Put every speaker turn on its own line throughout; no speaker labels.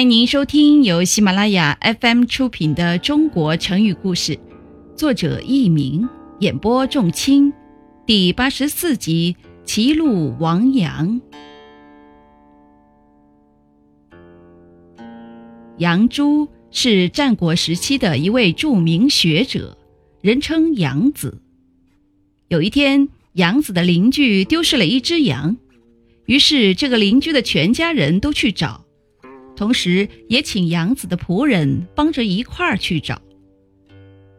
欢迎您收听由喜马拉雅 FM 出品的《中国成语故事》，作者佚名，演播仲卿，第八十四集《齐鲁王杨》。杨朱是战国时期的一位著名学者，人称杨子。有一天，杨子的邻居丢失了一只羊，于是这个邻居的全家人都去找。同时，也请杨子的仆人帮着一块儿去找。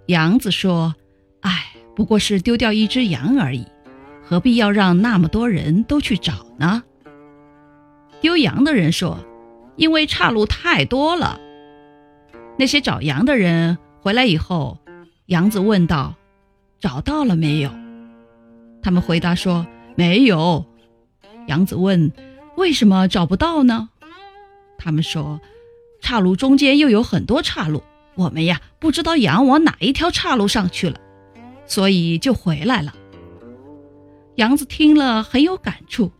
杨子说：“哎，不过是丢掉一只羊而已，何必要让那么多人都去找呢？”丢羊的人说：“因为岔路太多了。”那些找羊的人回来以后，杨子问道：“找到了没有？”他们回答说：“没有。”杨子问：“为什么找不到呢？”他们说，岔路中间又有很多岔路，我们呀不知道羊往哪一条岔路上去了，所以就回来了。杨子听了很有感触，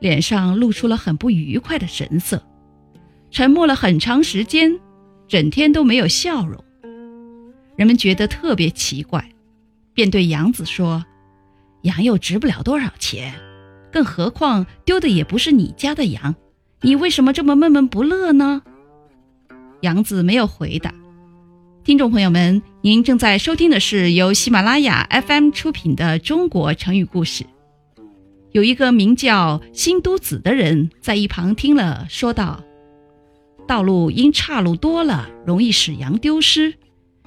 脸上露出了很不愉快的神色，沉默了很长时间，整天都没有笑容。人们觉得特别奇怪，便对杨子说：“羊又值不了多少钱，更何况丢的也不是你家的羊。”你为什么这么闷闷不乐呢？杨子没有回答。听众朋友们，您正在收听的是由喜马拉雅 FM 出品的《中国成语故事》。有一个名叫辛都子的人在一旁听了，说道：“道路因岔路多了，容易使羊丢失；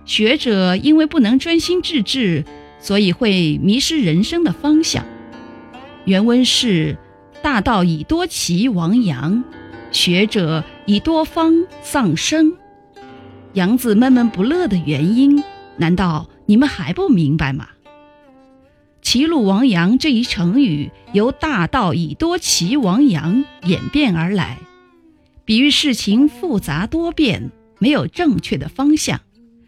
学者因为不能专心致志，所以会迷失人生的方向。”原文是。大道以多奇亡羊，学者以多方丧生。杨子闷闷不乐的原因，难道你们还不明白吗？齐鲁亡羊这一成语由大道以多奇亡羊演变而来，比喻事情复杂多变，没有正确的方向，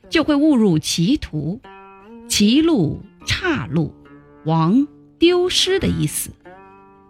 就会误入歧途。歧路、岔路、亡、丢失的意思。